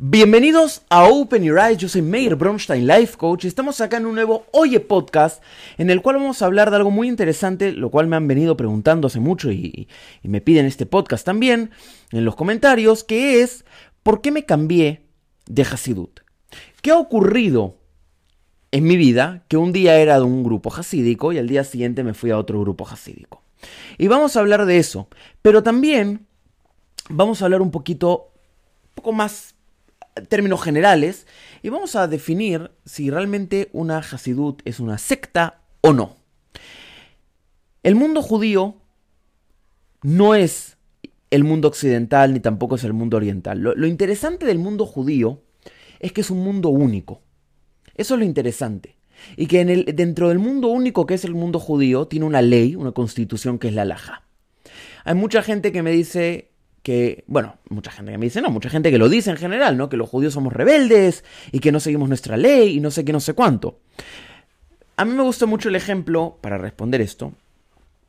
Bienvenidos a Open Your Eyes, yo soy Meir Bronstein, Life Coach, y estamos acá en un nuevo Oye Podcast, en el cual vamos a hablar de algo muy interesante, lo cual me han venido preguntando hace mucho y, y me piden este podcast también, en los comentarios, que es, ¿por qué me cambié de Hasidut? ¿Qué ha ocurrido en mi vida que un día era de un grupo hasídico y al día siguiente me fui a otro grupo hasídico? Y vamos a hablar de eso, pero también vamos a hablar un poquito, un poco más términos generales y vamos a definir si realmente una Hasidut es una secta o no. El mundo judío no es el mundo occidental ni tampoco es el mundo oriental. Lo, lo, interesante del mundo judío es que es un mundo único. Eso es lo interesante. Y que en el, dentro del mundo único que es el mundo judío tiene una ley, una constitución que es la Laja. Hay mucha gente que me dice, que, bueno, mucha gente que me dice, no, mucha gente que lo dice en general, ¿no? Que los judíos somos rebeldes y que no seguimos nuestra ley y no sé qué, no sé cuánto. A mí me gusta mucho el ejemplo, para responder esto,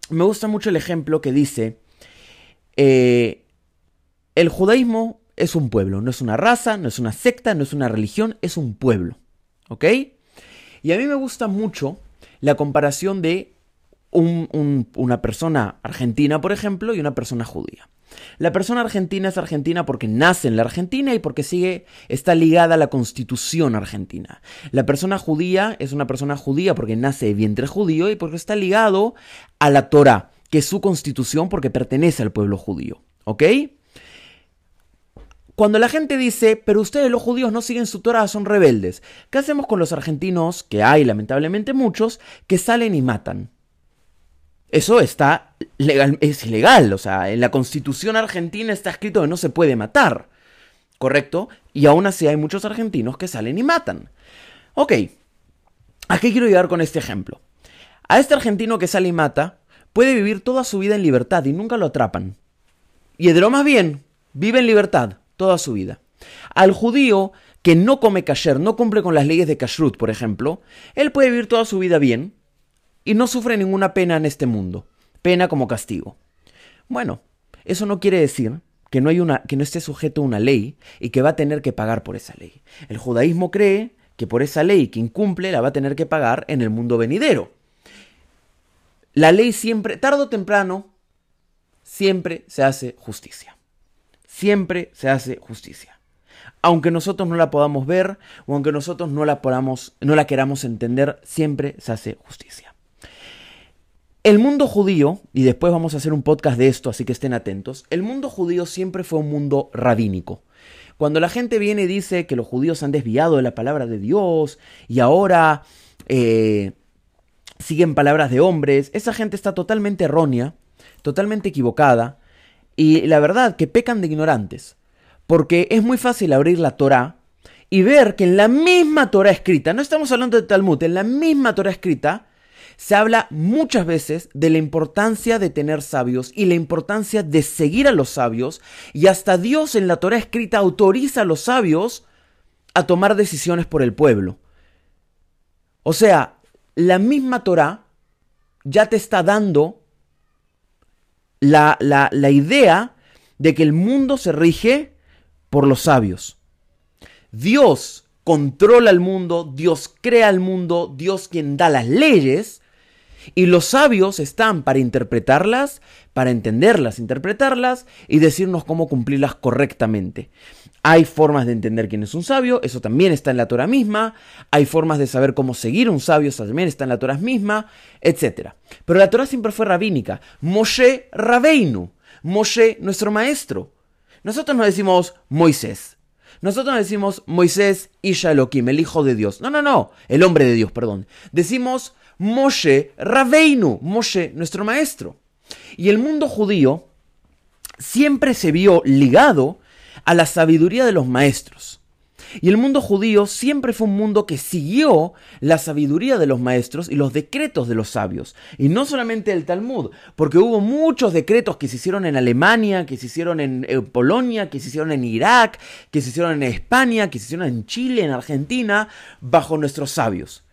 me gusta mucho el ejemplo que dice, eh, el judaísmo es un pueblo, no es una raza, no es una secta, no es una religión, es un pueblo, ¿ok? Y a mí me gusta mucho la comparación de un, un, una persona argentina, por ejemplo, y una persona judía. La persona argentina es argentina porque nace en la Argentina y porque sigue, está ligada a la constitución argentina. La persona judía es una persona judía porque nace de vientre judío y porque está ligado a la Torah, que es su constitución porque pertenece al pueblo judío. ¿Ok? Cuando la gente dice, pero ustedes los judíos no siguen su Torah, son rebeldes, ¿qué hacemos con los argentinos, que hay lamentablemente muchos, que salen y matan? Eso está legal, es ilegal, o sea, en la constitución argentina está escrito que no se puede matar, ¿correcto? Y aún así hay muchos argentinos que salen y matan. Ok, ¿a qué quiero llegar con este ejemplo? A este argentino que sale y mata, puede vivir toda su vida en libertad y nunca lo atrapan. Y de lo más bien, vive en libertad toda su vida. Al judío que no come kasher, no cumple con las leyes de kashrut, por ejemplo, él puede vivir toda su vida bien, y no sufre ninguna pena en este mundo, pena como castigo. Bueno, eso no quiere decir que no, esté sujeto a una ley y que va a tener que pagar por esa ley. El judaísmo cree que por esa ley que incumple la va a tener que pagar en el mundo venidero. La ley siempre, tarde o temprano, siempre se hace justicia. Siempre se hace justicia. Aunque nosotros no la podamos ver o aunque nosotros no la, podamos, no la queramos entender, siempre se hace justicia. El mundo judío, y después vamos a hacer un podcast de esto, así que estén atentos, el mundo judío siempre fue un mundo rabínico. Cuando la gente viene y dice que los judíos han desviado de la palabra de Dios y ahora eh, siguen palabras de hombres, esa gente está totalmente errónea, totalmente equivocada, y la verdad que pecan de ignorantes, porque es muy fácil abrir la Torah y ver que en la misma Torah escrita, no estamos hablando de Talmud, en la misma Torah escrita, se habla muchas veces de la importancia de tener sabios y la importancia de seguir a los sabios y hasta Dios en la Torah escrita autoriza a los sabios a tomar decisiones por el pueblo. O sea, la misma Torah ya te está dando la, la, la idea de que el mundo se rige por los sabios. Dios controla el mundo, Dios crea el mundo, Dios quien da las leyes, y los sabios están para interpretarlas, para entenderlas, interpretarlas y decirnos cómo cumplirlas correctamente. Hay formas de entender quién es un sabio, eso también está en la Torah misma. Hay formas de saber cómo seguir un sabio, eso también está en la Torah misma, etc. Pero la Torah siempre fue rabínica. Moshe Rabeinu, Moshe nuestro maestro. Nosotros no decimos Moisés. Nosotros no decimos Moisés y Elohim, el hijo de Dios. No, no, no, el hombre de Dios, perdón. Decimos Moshe Rabeinu, Moshe, nuestro maestro. Y el mundo judío siempre se vio ligado a la sabiduría de los maestros. Y el mundo judío siempre fue un mundo que siguió la sabiduría de los maestros y los decretos de los sabios. Y no solamente el Talmud, porque hubo muchos decretos que se hicieron en Alemania, que se hicieron en, Polonia, que se hicieron en Irak, que se hicieron en España, que se hicieron en Chile, en Argentina, bajo nuestros sabios.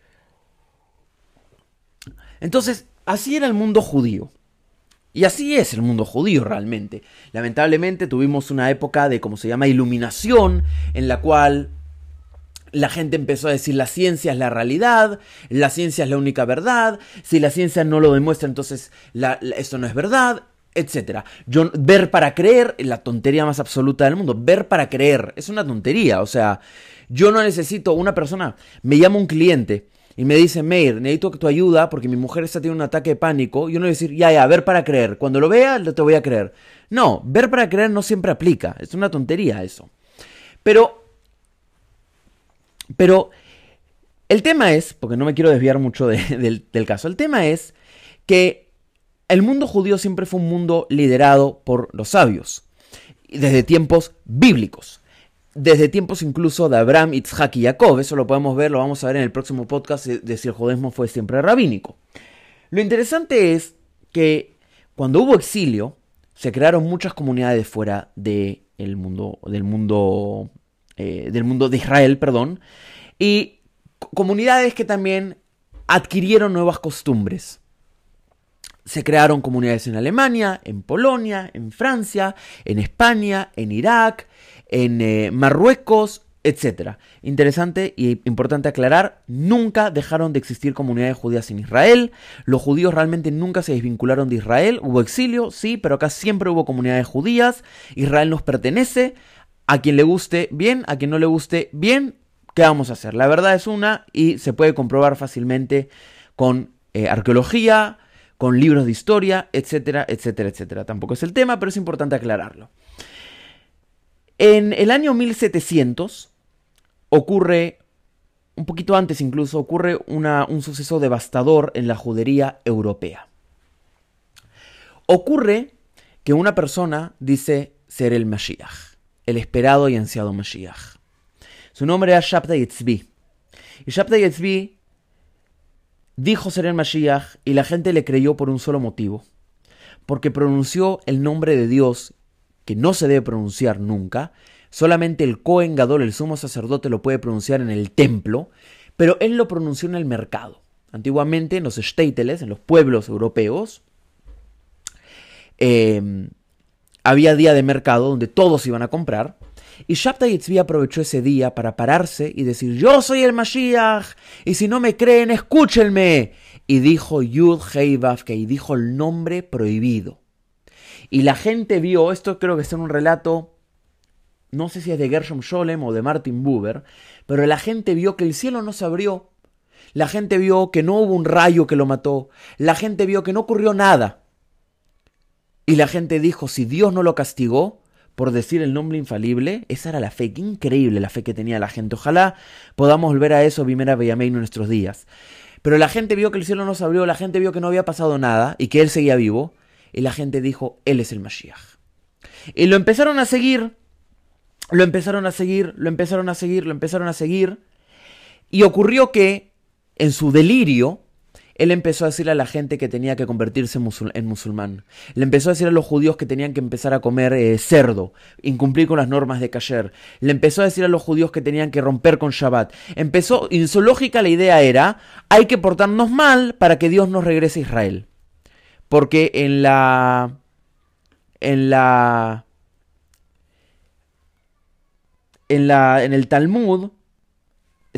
Entonces, así era el mundo judío. Y así es el mundo judío realmente. Lamentablemente tuvimos una época de, como se llama, iluminación, en la cual la gente empezó a decir la ciencia es la realidad, la ciencia es la única verdad, si la ciencia no lo demuestra entonces esto no es verdad, etc. Yo, ver para creer, la tontería más absoluta del mundo, ver para creer, es una tontería, o sea, yo no necesito una persona, me llama un cliente y me dice, Meir, necesito tu ayuda porque mi mujer está teniendo un ataque de pánico, yo no voy a decir, ya, ya, ver para creer, cuando lo vea te voy a creer. No, ver para creer no siempre aplica, es una tontería eso. Pero pero el tema es, porque no me quiero desviar mucho del, caso, el tema es que el mundo judío siempre fue un mundo liderado por los sabios, desde tiempos bíblicos, desde tiempos incluso de Abraham, Isaac y Jacob, eso lo podemos ver, lo vamos a ver en el próximo podcast de si el judaísmo fue siempre rabínico. Lo interesante es que cuando hubo exilio, se crearon muchas comunidades fuera del mundo, del mundo eh, del mundo de Israel, perdón, y comunidades que también adquirieron nuevas costumbres. Se crearon comunidades en Alemania, en Polonia, en Francia, en España, en Irak, en eh, Marruecos, etc. Interesante y importante aclarar, nunca dejaron de existir comunidades judías en Israel. Los judíos realmente nunca se desvincularon de Israel. Hubo exilio, sí, pero acá siempre hubo comunidades judías. Israel nos pertenece. A quien le guste, bien, a quien no le guste, bien, ¿qué vamos a hacer? La verdad es una y se puede comprobar fácilmente con eh, arqueología, con libros de historia, etcétera, etcétera, etcétera. Tampoco es el tema, pero es importante aclararlo. En el año 1700 ocurre, un poquito antes incluso, ocurre un suceso devastador en la judería europea. Ocurre que una persona dice ser el Mashiach el esperado y ansiado Mashiach. Su nombre era Shabtai Yitzbi. Y Shabtai Yitzbi dijo ser el Mashiach y la gente le creyó por un solo motivo. Porque pronunció el nombre de Dios que no se debe pronunciar nunca. Solamente el Kohen Gadol, el sumo sacerdote, lo puede pronunciar en el templo, pero él lo pronunció en el mercado. Antiguamente en los Steiteles, en los pueblos europeos, eh, había día de mercado donde todos iban a comprar. Y Shabtai Yitzvi aprovechó ese día para pararse y decir, yo soy el Mashiach, y si no me creen, escúchenme. Y dijo Yud Hei y dijo el nombre prohibido. Y la gente vio, esto creo que es un relato, no sé si es de Gershom Scholem o de Martin Buber, pero la gente vio que el cielo no se abrió. La gente vio que no hubo un rayo que lo mató. La gente vio que no ocurrió nada. Y la gente dijo, si Dios no lo castigó por decir el nombre infalible, esa era la fe. Qué increíble la fe que tenía la gente. Ojalá podamos volver a eso, Bimera Beyamei, en nuestros días. Pero la gente vio que el cielo no se abrió, la gente vio que no había pasado nada y que él seguía vivo. Y la gente dijo, él es el Mashiach. Y lo empezaron a seguir, lo empezaron a seguir, lo empezaron a seguir, lo empezaron a seguir. Y ocurrió que, en su delirio, él empezó a decirle a la gente que tenía que convertirse en musulmán. Le empezó a decir a los judíos que tenían que empezar a comer eh, cerdo, incumplir con las normas de Kasher. Le empezó a decir a los judíos que tenían que romper con Shabbat. Empezó, en su lógica la idea era, hay que portarnos mal para que Dios nos regrese a Israel. Porque en la... En la... En, la, en el Talmud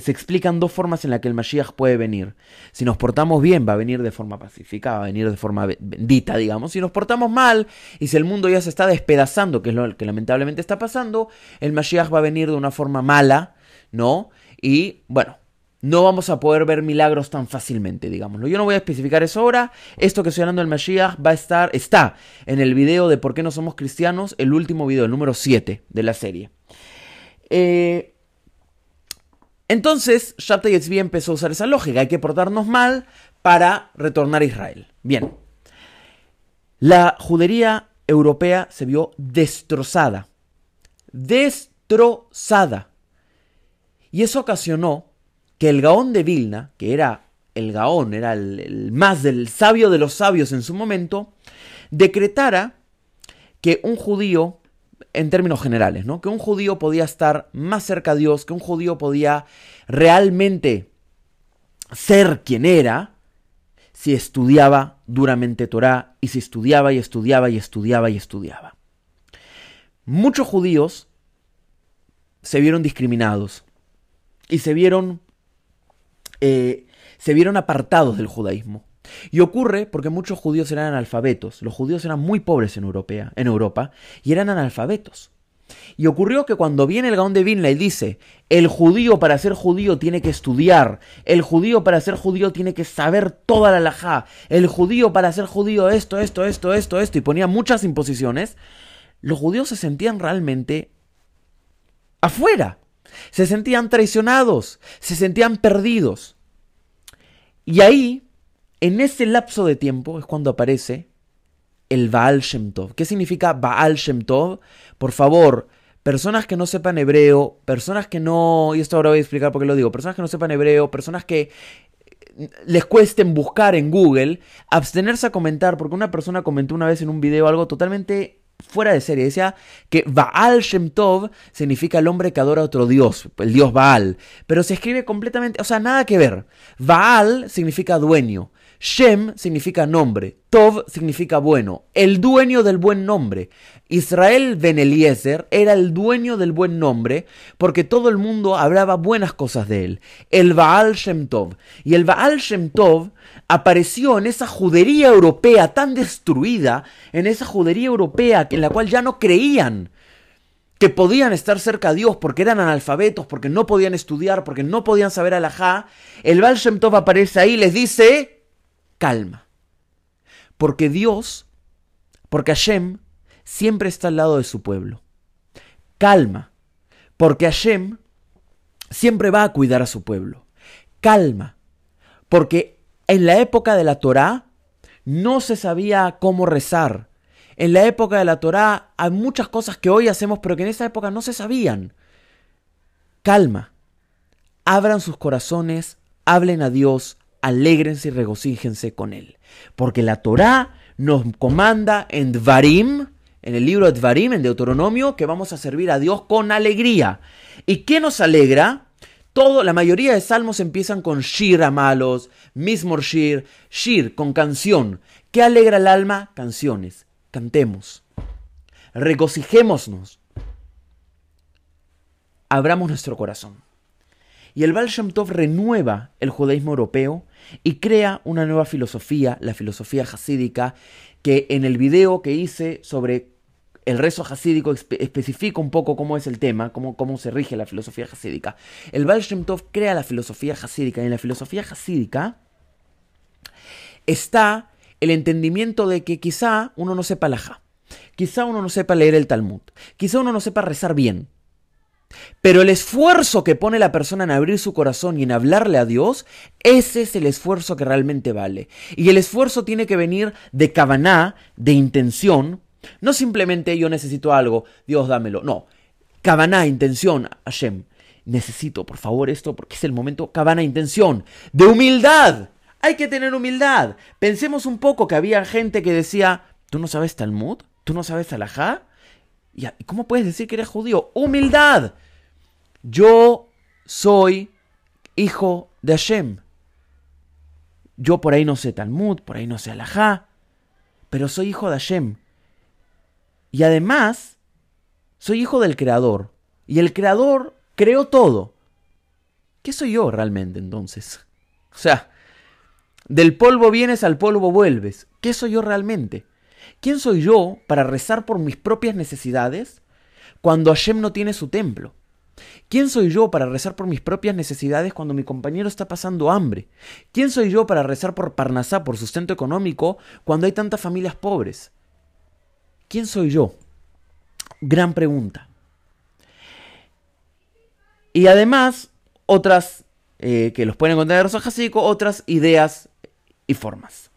se explican dos formas en las que el Mashiach puede venir. Si nos portamos bien, va a venir de forma pacífica, va a venir de forma bendita, digamos. Si nos portamos mal, y si el mundo ya se está despedazando, que es lo que lamentablemente está pasando, el Mashiach va a venir de una forma mala, ¿no? Y bueno, no vamos a poder ver milagros tan fácilmente, digámoslo. Yo no voy a especificar eso ahora. Esto que estoy hablando del Mashiach va a estar, está en el video de por qué no somos cristianos, el último video, el número 7 de la serie. Eh, entonces, Shabtai Yetzvi empezó a usar esa lógica, hay que portarnos mal para retornar a Israel. Bien, la judería europea se vio destrozada, destrozada. Y eso ocasionó que el Gaón de Vilna, que era el Gaón, era el, más del sabio de los sabios en su momento, decretara que un judío en términos generales, ¿no? Que un judío podía estar más cerca de Dios, que un judío podía realmente ser quien era, si estudiaba duramente Torah y si estudiaba y estudiaba y estudiaba y estudiaba. Muchos judíos se vieron discriminados y se vieron, eh, se vieron apartados del judaísmo. Y ocurre porque muchos judíos eran analfabetos. Los judíos eran muy pobres en, en Europa y eran analfabetos. Y ocurrió que cuando viene el Gaón de Vilna y dice, el judío para ser judío tiene que estudiar, el judío para ser judío tiene que saber toda la lajá, el judío para ser judío esto, esto, esto, esto, esto, y ponía muchas imposiciones, los judíos se sentían realmente afuera, se sentían traicionados, se sentían perdidos. Y ahí, en ese lapso de tiempo, es cuando aparece el Baal Shem Tov. ¿Qué significa Baal Shem Tov? Por favor, personas que no sepan hebreo, personas que no, y esto ahora voy a explicar por qué lo digo, personas que no sepan hebreo, personas que eh, les cuesten buscar en Google, abstenerse a comentar, porque una persona comentó una vez en un video algo totalmente fuera de serie. Decía que Baal Shem Tov significa el hombre que adora a otro dios, el dios Baal. Pero se escribe completamente, o sea, nada que ver. Baal significa dueño. Shem significa nombre, Tov significa bueno, el dueño del buen nombre. Israel Ben Eliezer era el dueño del buen nombre porque todo el mundo hablaba buenas cosas de él. El Baal Shem Tov. Y el Baal Shem Tov apareció en esa judería europea tan destruida, en esa judería europea en la cual ya no creían que podían estar cerca de Dios porque eran analfabetos, porque no podían estudiar, porque no podían saber alajá. El Baal Shem Tov aparece ahí y les dice calma. Porque Dios, porque Hashem, siempre está al lado de su pueblo. Calma. Porque Hashem siempre va a cuidar a su pueblo. Calma. Porque en la época de la Torá no se sabía cómo rezar. En la época de la Torá hay muchas cosas que hoy hacemos pero que en esa época no se sabían. Calma. Abran sus corazones, hablen a Dios, alégrense y regocíjense con él. Porque la Torá nos comanda en Dvarim, en el libro de Dvarim, en Deuteronomio, que vamos a servir a Dios con alegría. ¿Y qué nos alegra? Todo, la mayoría de salmos empiezan con Shir amalos, Mismor Shir, Shir con canción. ¿Qué alegra el alma? Canciones. Cantemos. Regocijémonos. Abramos nuestro corazón. Y el Baal Shem Tov renueva el judaísmo europeo y crea una nueva filosofía, la filosofía hasídica, que en el video que hice sobre el rezo hasídico especifica un poco cómo es el tema, cómo, cómo se rige la filosofía hasídica. El Baal Shem Tov crea la filosofía hasídica y en la filosofía hasídica está el entendimiento de que quizá uno no sepa la quizá uno no sepa leer el Talmud, quizá uno no sepa rezar bien, pero el esfuerzo que pone la persona en abrir su corazón y en hablarle a Dios, ese es el esfuerzo que realmente vale. Y el esfuerzo tiene que venir de cabaná, de intención. No simplemente yo necesito algo, Dios dámelo. No, cabaná, intención, Hashem. Necesito, por favor, esto porque es el momento, cabana, intención, de humildad. Hay que tener humildad. Pensemos un poco que había gente que decía, ¿tú no sabes Talmud? ¿Tú no sabes Alajá? ¿Y cómo puedes decir que eres judío? Humildad. Yo soy hijo de Hashem. Yo por ahí no sé Talmud, por ahí no sé Alajá, pero soy hijo de Hashem. Y además, soy hijo del Creador. Y el Creador creó todo. ¿Qué soy yo realmente entonces? O sea, del polvo vienes, al polvo vuelves. ¿Qué soy yo realmente? ¿Quién soy yo para rezar por mis propias necesidades cuando Hashem no tiene su templo? ¿Quién soy yo para rezar por mis propias necesidades cuando mi compañero está pasando hambre? ¿Quién soy yo para rezar por Parnasá, por sustento económico, cuando hay tantas familias pobres? ¿Quién soy yo? Gran pregunta. Y además, otras eh, que los pueden encontrar en el otras ideas y formas.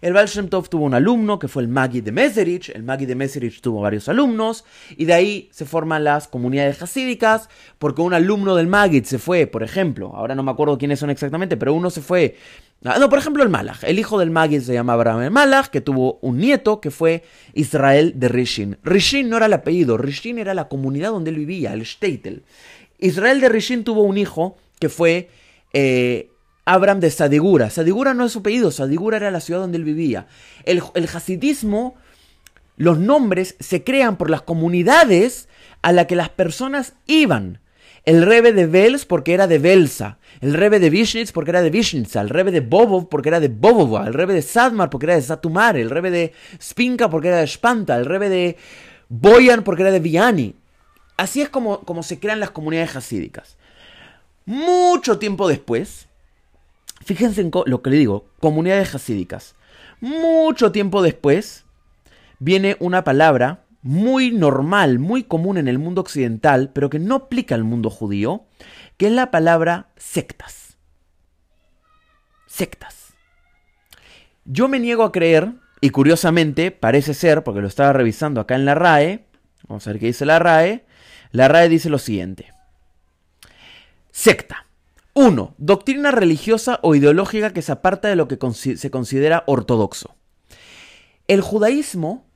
El Baal Shem Tov tuvo un alumno que fue el Magi de Meserich. El Magi de Meserich tuvo varios alumnos. Y de ahí se forman las comunidades hasídicas. Porque un alumno del Magid se fue, por ejemplo. Ahora no me acuerdo quiénes son exactamente, pero uno se fue. Ah, no, por ejemplo, el Malach. El hijo del Magid se llamaba Abraham el Malach, que tuvo un nieto que fue Israel de Rishin. Rishin no era el apellido, Rishin era la comunidad donde él vivía, el Steitel. Israel de Rishin tuvo un hijo que fue eh, Abraham de Sadigura. Sadigura no es su apellido, Sadigura era la ciudad donde él vivía. El, el hasidismo, los nombres se crean por las comunidades a las que las personas iban. El rebe de Vels porque era de Velsa, el rebe de Vishnitz porque era de Vishnitza, el rebe de Bobov porque era de Bobova, el rebe de Sadmar porque era de Satumar, el rebe de Spinka porque era de Spanta, el rebe de Boyan porque era de Viani. Así es como, como se crean las comunidades hasídicas. Mucho tiempo después, fíjense en lo que le digo, comunidades hasídicas. Mucho tiempo después viene una palabra muy normal, muy común en el mundo occidental, pero que no aplica al mundo judío, que es la palabra sectas. Sectas. Yo me niego a creer, y curiosamente parece ser, porque lo estaba revisando acá en la RAE, vamos a ver qué dice la RAE, la RAE dice lo siguiente. Secta. 1. Doctrina religiosa o ideológica que se aparta de lo que se considera ortodoxo. El judaísmo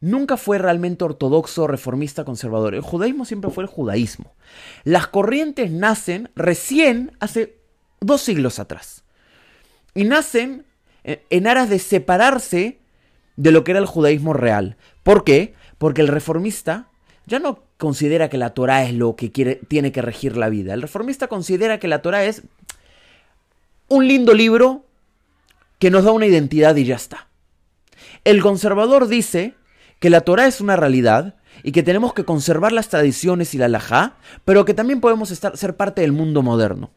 nunca fue realmente ortodoxo, reformista, conservador. El judaísmo siempre fue el judaísmo. Las corrientes nacen recién hace dos siglos atrás. Y nacen en aras de separarse de lo que era el judaísmo real. ¿Por qué? Porque el reformista ya no considera que la Torah es lo que tiene que regir la vida. El reformista considera que la Torah es un lindo libro que nos da una identidad y ya está. El conservador dice que la Torah es una realidad y que tenemos que conservar las tradiciones y la halajá, pero que también podemos estar, ser parte del mundo moderno.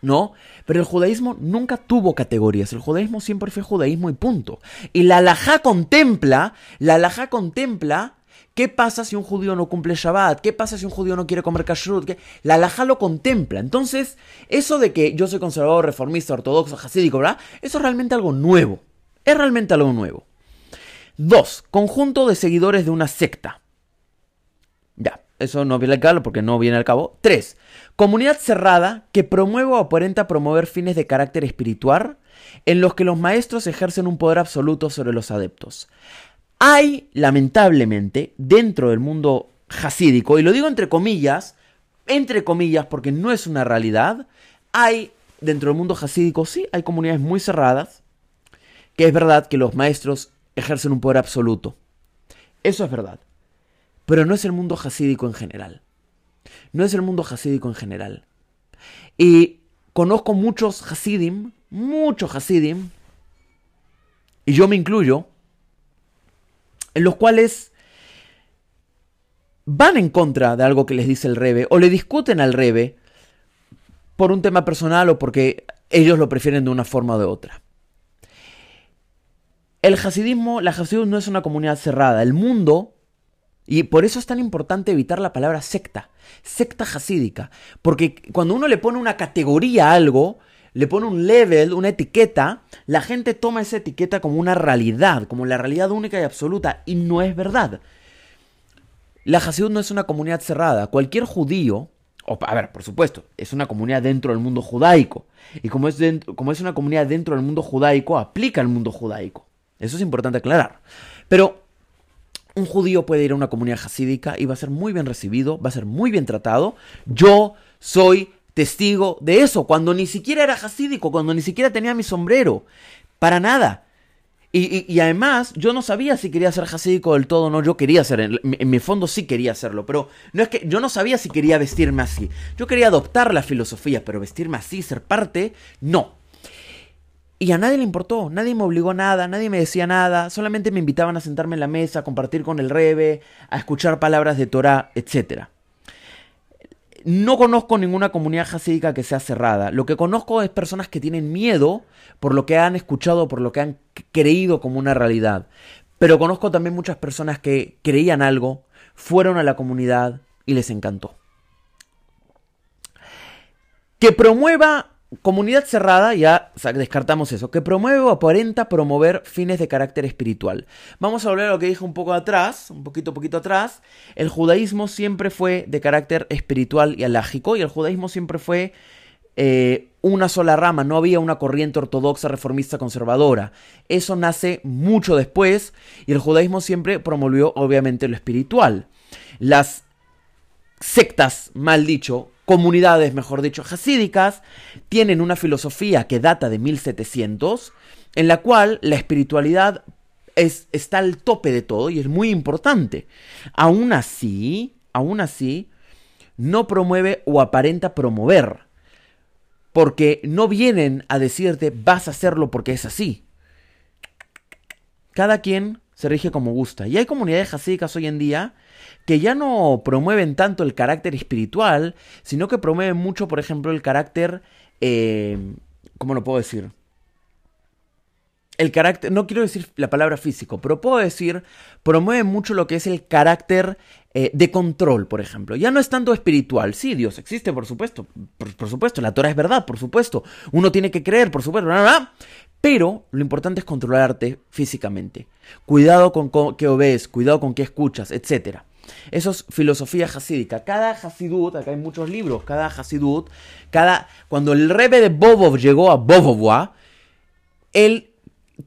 ¿No? Pero el judaísmo nunca tuvo categorías. El judaísmo siempre fue judaísmo y punto. Y la halajá contempla, la halajá contempla ¿Qué pasa si un judío no cumple Shabbat? ¿Qué pasa si un judío no quiere comer kashrut? La halajá lo contempla. Entonces, eso de que yo soy conservador, reformista, ortodoxo, hasídico, ¿verdad? Eso es realmente algo nuevo. Es realmente algo nuevo. Dos, conjunto de seguidores de una secta. Ya, eso no viene al cabo porque no viene al cabo. Tres, comunidad cerrada que promueve o aparenta promover fines de carácter espiritual en los que los maestros ejercen un poder absoluto sobre los adeptos. Hay, lamentablemente, dentro del mundo hasídico, y lo digo entre comillas, entre comillas porque no es una realidad, hay dentro del mundo hasídico, sí, hay comunidades muy cerradas, que es verdad que los maestros ejercen un poder absoluto. Eso es verdad. Pero no es el mundo hasídico en general. No es el mundo hasídico en general. Y conozco muchos hasidim, muchos hasidim, y yo me incluyo, los cuales van en contra de algo que les dice el rebe, o le discuten al rebe por un tema personal o porque ellos lo prefieren de una forma o de otra. El hasidismo, la hasidismo no es una comunidad cerrada. El mundo, y por eso es tan importante evitar la palabra secta, secta hasídica. Porque cuando uno le pone una categoría a algo, le pone un level, una etiqueta, la gente toma esa etiqueta como una realidad, como la realidad única y absoluta, y no es verdad. La Hasidut no es una comunidad cerrada. Cualquier judío, o, a ver, por supuesto, es una comunidad dentro del mundo judaico. Y como es, una comunidad dentro del mundo judaico, aplica al mundo judaico. Eso es importante aclarar. Pero un judío puede ir a una comunidad hasídica y va a ser muy bien recibido, va a ser muy bien tratado. Yo soy testigo de eso, cuando ni siquiera era hasídico, cuando ni siquiera tenía mi sombrero. Para nada. Y, además, yo no sabía si quería ser hasídico del todo o no. Yo quería ser, en, en, mi fondo sí quería hacerlo, pero no es que yo no sabía si quería vestirme así. Yo quería adoptar la filosofía, pero vestirme así, ser parte, no. Y a nadie le importó, nadie me obligó a nada, nadie me decía nada, solamente me invitaban a sentarme en la mesa, a compartir con el rebe, a escuchar palabras de Torah, etc. No conozco ninguna comunidad hasídica que sea cerrada. Lo que conozco es personas que tienen miedo por lo que han escuchado, por lo que han creído como una realidad. Pero conozco también muchas personas que creían algo, fueron a la comunidad y les encantó. Que promueva Comunidad cerrada, ya descartamos eso, que promueve o aparenta promover fines de carácter espiritual. Vamos a volver a lo que dije un poco atrás, un poquito, poquito atrás. El judaísmo siempre fue de carácter espiritual y alágico, y el judaísmo siempre fue eh, una sola rama, no había una corriente ortodoxa, reformista, conservadora. Eso nace mucho después, y el judaísmo siempre promovió, obviamente, lo espiritual. Las sectas, mal dicho, comunidades, mejor dicho, hasídicas, tienen una filosofía que data de 1700, en la cual la espiritualidad es, está al tope de todo y es muy importante. Aún así, aún así, no promueve o aparenta promover. Porque no vienen a decirte vas a hacerlo porque es así. Cada quien se rige como gusta. Y hay comunidades hasídicas hoy en día que ya no promueven tanto el carácter espiritual, sino que promueven mucho, por ejemplo, el carácter... Eh, ¿Cómo lo puedo decir? El carácter, no quiero decir la palabra físico, pero puedo decir, promueve mucho lo que es el carácter eh, de control, por ejemplo. Ya no es tanto espiritual. Sí, Dios existe, por supuesto. Por, supuesto, la Torah es verdad, por supuesto. Uno tiene que creer, por supuesto. Pero lo importante es controlarte físicamente. Cuidado con, qué ves, cuidado con qué escuchas, etc. Eso es filosofía hasídica. Cada hasidut, acá hay muchos libros, cada hasidut, cada... Cuando el rebe de Bobov llegó a Bobovwa, él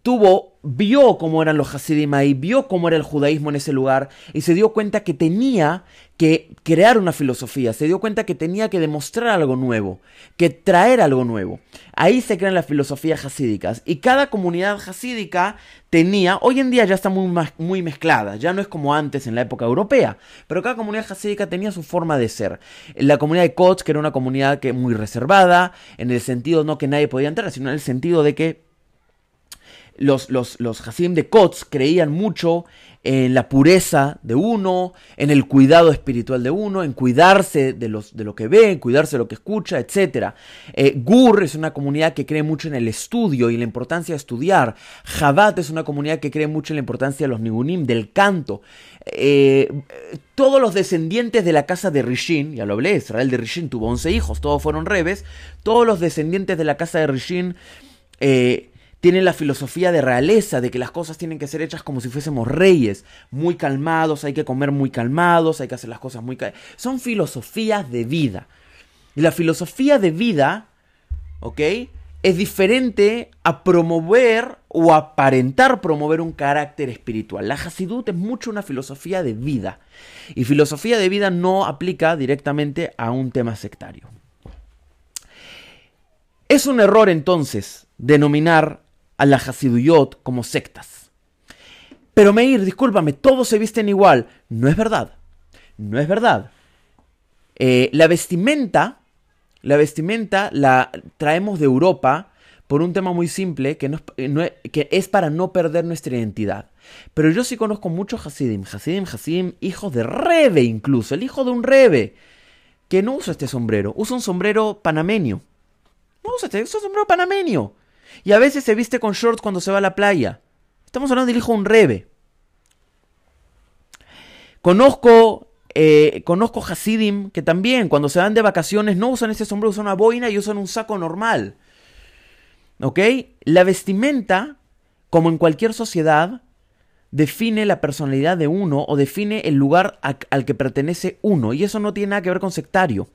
tuvo, vio cómo eran los Hasidim ahí, vio cómo era el judaísmo en ese lugar y se dio cuenta que tenía que crear una filosofía, se dio cuenta que tenía que demostrar algo nuevo, que traer algo nuevo. Ahí se crean las filosofías hasídicas y cada comunidad hasídica tenía, hoy en día ya está muy, muy mezclada, ya no es como antes en la época europea, pero cada comunidad hasídica tenía su forma de ser. La comunidad de Kots, que era una comunidad que muy reservada, en el sentido no que nadie podía entrar, sino en el sentido de que los, los, los Hasim de Kotz creían mucho en la pureza de uno, en el cuidado espiritual de uno, en cuidarse de, los, de lo que ve, en cuidarse de lo que escucha, etc. Eh, Gur es una comunidad que cree mucho en el estudio y la importancia de estudiar. Jabat es una comunidad que cree mucho en la importancia de los nigunim, del canto. Eh, todos los descendientes de la casa de Rishin, ya lo hablé, Israel de Rishin tuvo 11 hijos, todos fueron rebes, todos los descendientes de la casa de Rishin eh, tienen la filosofía de realeza, de que las cosas tienen que ser hechas como si fuésemos reyes, muy calmados, hay que comer muy calmados, hay que hacer las cosas muy... Son filosofías de vida. Y la filosofía de vida, ¿ok? Es diferente a promover o aparentar promover un carácter espiritual. La Hasidut es mucho una filosofía de vida. Y filosofía de vida no aplica directamente a un tema sectario. Es un error entonces denominar a la Hasiduyot como sectas. Pero Meir, discúlpame, todos se visten igual. No es verdad. No es verdad. Eh, la vestimenta, la vestimenta la traemos de Europa por un tema muy simple que, eh, que es para no perder nuestra identidad. Pero yo sí conozco muchos Hasidim, Hasidim, Hasidim, hijos de Rebe incluso, el hijo de un Rebe, que no usa este sombrero, usa un sombrero panameño. No usa este, usa un sombrero panameño. Y a veces se viste con shorts cuando se va a la playa. Estamos hablando del de un rebe. Conozco, eh, conozco Hasidim que también cuando se van de vacaciones no usan ese sombrero, usan una boina y usan un saco normal. ¿Ok? La vestimenta, como en cualquier sociedad, define la personalidad de uno o define el lugar al que pertenece uno. Y eso no tiene nada que ver con sectario.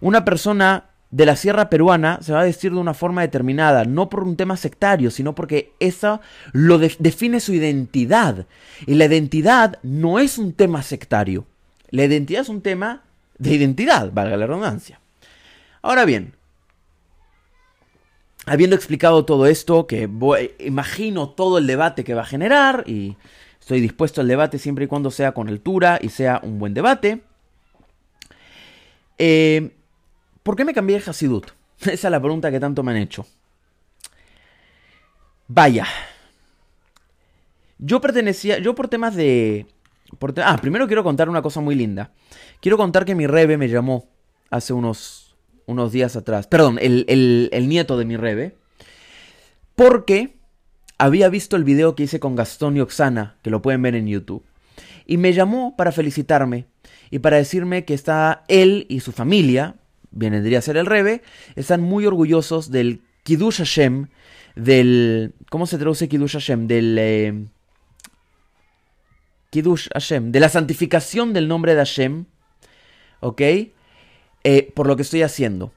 Una persona de la sierra peruana se va a decir de una forma determinada, no por un tema sectario, sino porque eso lo define su identidad. Y la identidad no es un tema sectario. La identidad es un tema de identidad, valga la redundancia. Ahora bien, habiendo explicado todo esto, que imagino todo el debate que va a generar, y estoy dispuesto al debate siempre y cuando sea con altura y sea un buen debate, eh, ¿Por qué me cambié de Hasidut? Esa es la pregunta que tanto me han hecho. Vaya. Yo pertenecía, yo por temas de... ah, primero quiero contar una cosa muy linda. Quiero contar que mi rebe me llamó hace unos, unos días atrás. Perdón, el, el nieto de mi rebe. Porque había visto el video que hice con Gastón y Oxana, que lo pueden ver en YouTube. Y me llamó para felicitarme y para decirme que está él y su familia, vendría a ser el Rebe, están muy orgullosos del Kiddush Hashem, del... ¿Cómo se traduce Kiddush Hashem? Del... Eh, Kiddush Hashem, de la santificación del nombre de Hashem, ¿ok? Eh, por lo que estoy haciendo.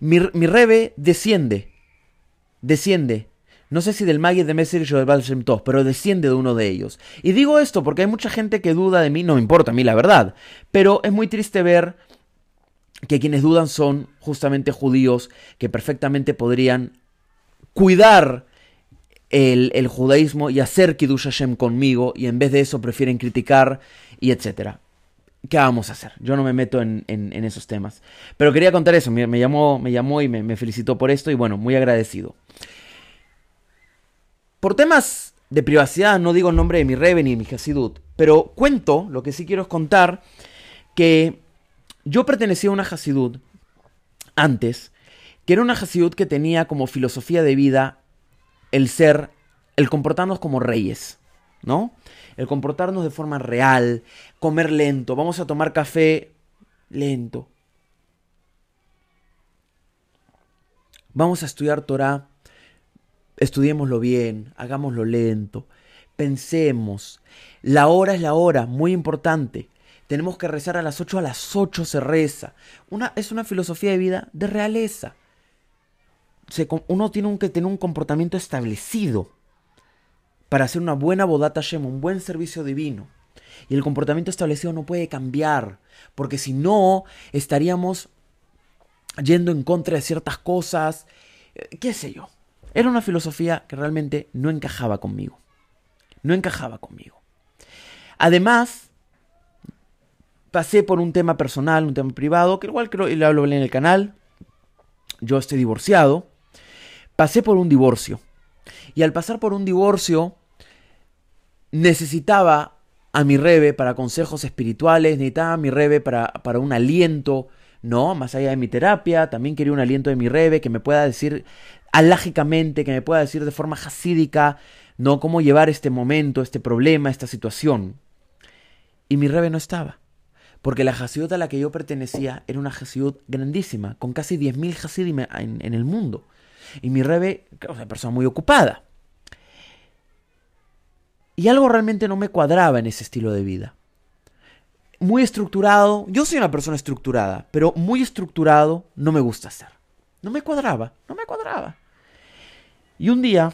Mi, Rebe desciende, desciende no sé si del Magid de Messer o del Baal Tov, pero desciende de uno de ellos. Y digo esto porque hay mucha gente que duda de mí, no me importa a mí la verdad, pero es muy triste ver que quienes dudan son justamente judíos que perfectamente podrían cuidar el, judaísmo y hacer Kiddush Hashem conmigo y en vez de eso prefieren criticar y etcétera. ¿Qué vamos a hacer? Yo no me meto en, esos temas. Pero quería contar eso. Me, llamó, me llamó y me, felicitó por esto y bueno, muy agradecido. Por temas de privacidad no digo el nombre de mi Rebe ni mi Hasidut, pero cuento, lo que sí quiero es contar, que yo pertenecía a una Hasidut antes, que era una Hasidut que tenía como filosofía de vida el ser, el comportarnos como reyes, ¿no? El comportarnos de forma real, comer lento, vamos a tomar café lento. Vamos a estudiar Torah, estudiémoslo bien, hagámoslo lento, pensemos. La hora es la hora, muy importante. Tenemos que rezar a las 8, a las 8 se reza. Una, es una filosofía de vida de realeza uno tiene que tener un comportamiento establecido para hacer una buena bodata Shem, un buen servicio divino. Y el comportamiento establecido no puede cambiar, porque si no, estaríamos yendo en contra de ciertas cosas, eh, qué sé yo. Era una filosofía que realmente no encajaba conmigo. No encajaba conmigo. Además, pasé por un tema personal, un tema privado, que igual creo, lo hablo en el canal. Yo estoy divorciado pasé por un divorcio. Y al pasar por un divorcio, necesitaba a mi rebe para consejos espirituales, necesitaba a mi rebe para, para un aliento, ¿no? Más allá de mi terapia, también quería un aliento de mi rebe que me pueda decir alágicamente, que me pueda decir de forma jasídica, ¿no? Cómo llevar este momento, este problema, esta situación. Y mi rebe no estaba. Porque la Hasidut a la que yo pertenecía era una Hasidut grandísima, con casi 10.000 Hasidim en, en el mundo. Y mi Rebe, es una persona muy ocupada. Y algo realmente no me cuadraba en ese estilo de vida. Muy estructurado, yo soy una persona estructurada, pero muy estructurado no me gusta ser. No me cuadraba, no me cuadraba. Y un día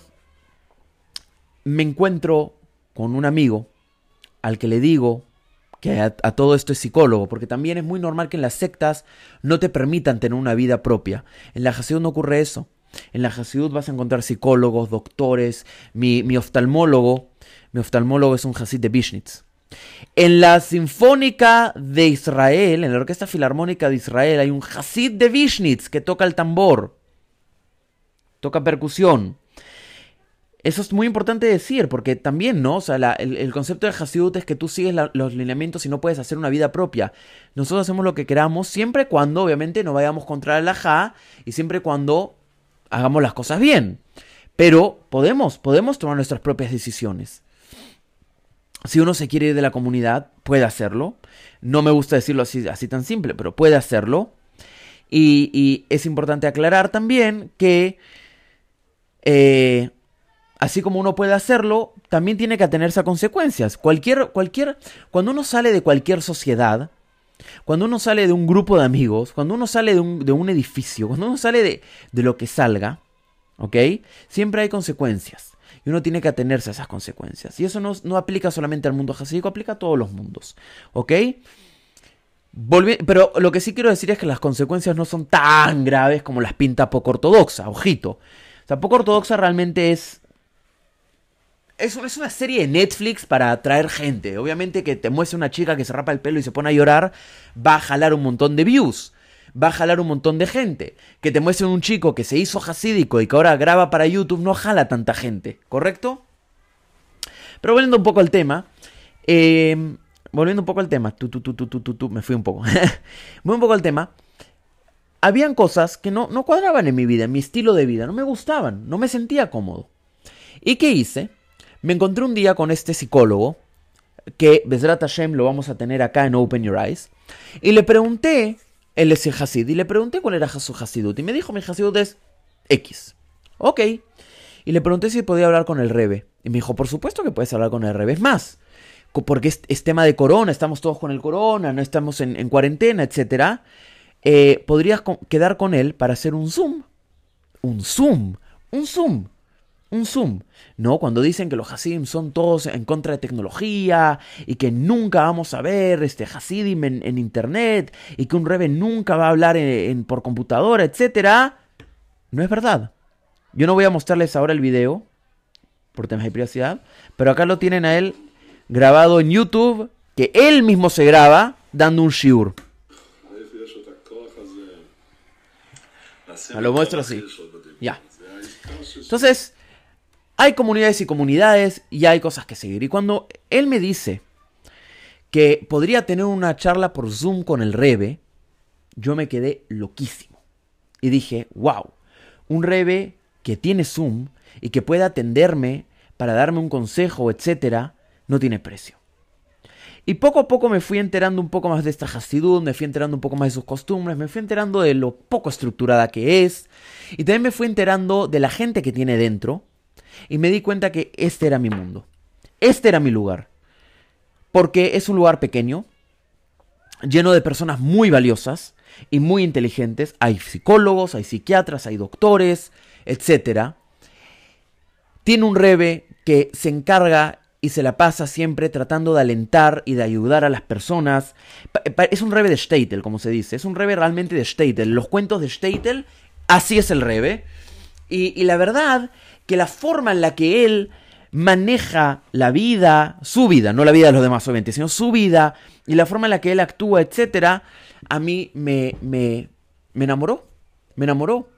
me encuentro con un amigo al que le digo que a, todo esto es psicólogo, porque también es muy normal que en las sectas no te permitan tener una vida propia. En la Hasidut no ocurre eso. En la Hasidut vas a encontrar psicólogos, doctores, mi, oftalmólogo, mi oftalmólogo es un Hasid de Bishnitz. En la Sinfónica de Israel, en la Orquesta Filarmónica de Israel, hay un Hasid de Bishnitz que toca el tambor, toca percusión. Eso es muy importante decir, porque también, ¿no? O sea, el, concepto de Hasidut es que tú sigues los lineamientos y no puedes hacer una vida propia. Nosotros hacemos lo que queramos, siempre cuando, obviamente, no vayamos contra la Ja y siempre cuando hagamos las cosas bien. Pero podemos, podemos tomar nuestras propias decisiones. Si uno se quiere ir de la comunidad, puede hacerlo. No me gusta decirlo así, así tan simple, pero puede hacerlo. Y, es importante aclarar también que, eh, así como uno puede hacerlo, también tiene que atenerse a consecuencias. Cualquier, cualquier, cuando uno sale de cualquier sociedad, cuando uno sale de un grupo de amigos, cuando uno sale de un, edificio, cuando uno sale de, lo que salga, ¿ok? Siempre hay consecuencias. Y uno tiene que atenerse a esas consecuencias. Y eso no, aplica solamente al mundo jasídico, aplica a todos los mundos. ¿Ok? pero lo que sí quiero decir es que las consecuencias no son tan graves como las pinta poco ortodoxa, ojito. O sea, poco ortodoxa realmente es es, es, una serie de Netflix para atraer gente. Obviamente que te muestre una chica que se rapa el pelo y se pone a llorar, va a jalar un montón de views. Va a jalar un montón de gente. Que te muestre un chico que se hizo hasídico y que ahora graba para YouTube, no jala tanta gente, ¿correcto? Pero volviendo un poco al tema. Eh, volviendo un poco al tema. Tú, tú, tú, tú, me fui un poco. Voy un poco al tema. Habían cosas que no, no cuadraban en mi vida, en mi estilo de vida. No me gustaban. No me sentía cómodo. ¿Y qué hice? Me encontré un día con este psicólogo, que Bezrat Hashem lo vamos a tener acá en Open Your Eyes, y le pregunté, él es el Hasid, y le pregunté cuál era su Hasidut, y me dijo, mi Hasidut es X. Ok. Y le pregunté si podía hablar con el Rebe. Y me dijo, por supuesto que puedes hablar con el Rebe. Es más, porque es, tema de corona, estamos todos con el corona, no estamos en, cuarentena, etc. Eh, podrías quedar con él para hacer un Zoom. Un Zoom. Un Zoom. Un Zoom, ¿no? Cuando dicen que los Hasidim son todos en contra de tecnología y que nunca vamos a ver este Hasidim en, internet y que un Rebe nunca va a hablar por computadora, etc. No es verdad. Yo no voy a mostrarles ahora el video por temas de privacidad, pero acá lo tienen a él grabado en YouTube, que él mismo se graba dando un shiur. Lo muestro así. Ya. Entonces, hay comunidades y comunidades y hay cosas que seguir. Y cuando él me dice que podría tener una charla por Zoom con el Rebe, yo me quedé loquísimo. Y dije, wow, un Rebe que tiene Zoom y que pueda atenderme para darme un consejo, etcétera, no tiene precio. Y poco a poco me fui enterando un poco más de esta Hasidud, me fui enterando un poco más de sus costumbres, me fui enterando de lo poco estructurada que es, y también me fui enterando de la gente que tiene dentro, y me di cuenta que este era mi mundo, este era mi lugar, porque es un lugar pequeño, lleno de personas muy valiosas y muy inteligentes, hay psicólogos, hay psiquiatras, hay doctores, etc. Tiene un rebe que se encarga y se la pasa siempre tratando de alentar y de ayudar a las personas. Es un rebe de Steitel, como se dice. Es un rebe realmente de Steitel. Los cuentos de Steitel, así es el rebe. Y, la verdad que la forma en la que él maneja la vida, su vida, no la vida de los demás obviamente, sino su vida y la forma en la que él actúa, etcétera, a mí me, me, me enamoró. Me enamoró.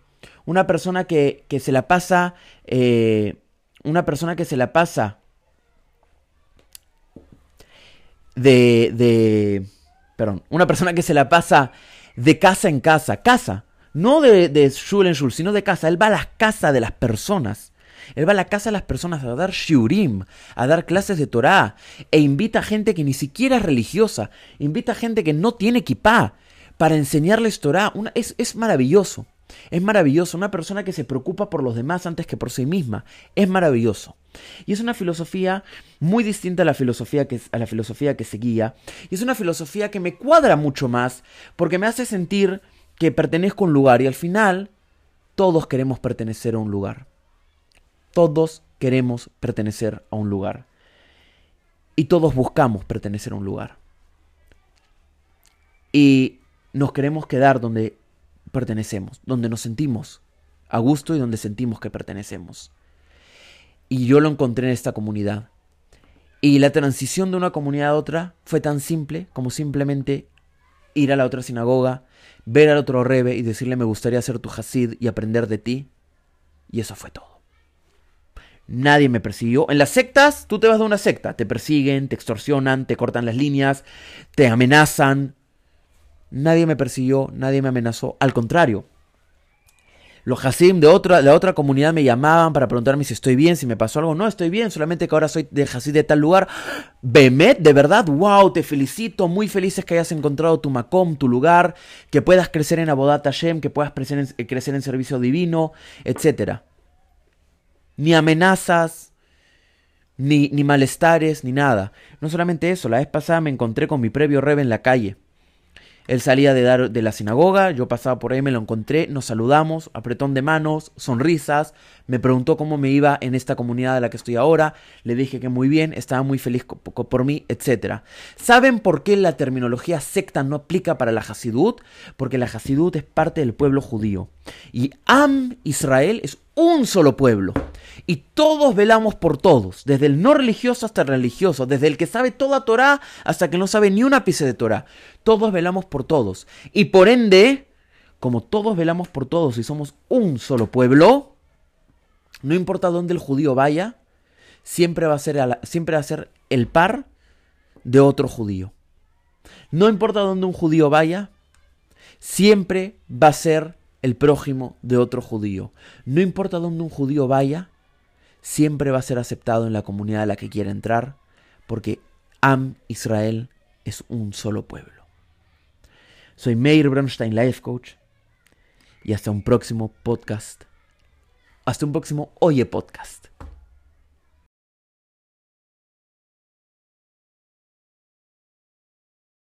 Una persona que, que se la pasa, eh, una persona que se la pasa de, de, perdón, una persona que se la pasa de casa en casa, casa, no de, de shul en shul, sino de casa, él va a las casas de las personas. Él va a la casa de las personas a dar shiurim, a dar clases de Torah, e invita a gente que ni siquiera es religiosa, invita a gente que no tiene kippah para enseñarles Torah. es, es maravilloso. Es maravilloso, una persona que se preocupa por los demás antes que por sí misma. Es maravilloso. Y es una filosofía muy distinta a la filosofía que, a la filosofía que seguía. Y es una filosofía que me cuadra mucho más porque me hace sentir que pertenezco a un lugar y al final todos queremos pertenecer a un lugar. Todos queremos pertenecer a un lugar. Y todos buscamos pertenecer a un lugar. Y nos queremos quedar donde pertenecemos, donde nos sentimos a gusto y donde sentimos que pertenecemos. Y yo lo encontré en esta comunidad. Y la transición de una comunidad a otra fue tan simple como simplemente ir a la otra sinagoga, ver al otro rebe y decirle me gustaría ser tu Hasid y aprender de ti. Y eso fue todo. Nadie me persiguió. En las sectas, tú te vas de una secta. Te persiguen, te extorsionan, te cortan las líneas, te amenazan, Nadie me persiguió, nadie me amenazó. Al contrario, los Hasim de otra, de otra comunidad me llamaban para preguntarme si estoy bien, si me pasó algo. No, estoy bien, solamente que ahora soy de Hasid de tal lugar. Bemet, de verdad, wow, te felicito. Muy felices que hayas encontrado tu Macom, tu lugar, que puedas crecer en Abodat Hashem, que puedas crecer en, eh, crecer en servicio divino, etc. Ni amenazas, ni, ni malestares, ni nada. No solamente eso, la vez pasada me encontré con mi previo Rebe en la calle. Él salía de, dar, de la sinagoga, yo pasaba por ahí, me lo encontré, nos saludamos, apretón de manos, sonrisas, me preguntó cómo me iba en esta comunidad de la que estoy ahora, le dije que muy bien, estaba muy feliz por mí, etc. ¿Saben por qué la terminología secta no aplica para la Hasidut? Porque la Hasidut es parte del pueblo judío. Y Am Israel es un solo pueblo. Y todos velamos por todos, desde el no religioso hasta el religioso, desde el que sabe toda Torah hasta el que no sabe ni una ápice de Torah. Todos velamos por todos. Y por ende, como todos velamos por todos y somos un solo pueblo, no importa dónde el judío vaya, siempre va a ser, siempre va a ser el par de otro judío. No importa dónde un judío vaya, siempre va a ser el prójimo de otro judío. No importa dónde un judío vaya, siempre va a ser aceptado en la comunidad a la que quiera entrar, porque Am Israel es un solo pueblo. Soy Meir Bronstein, Life Coach, y hasta un próximo podcast hasta un próximo Oye Podcast.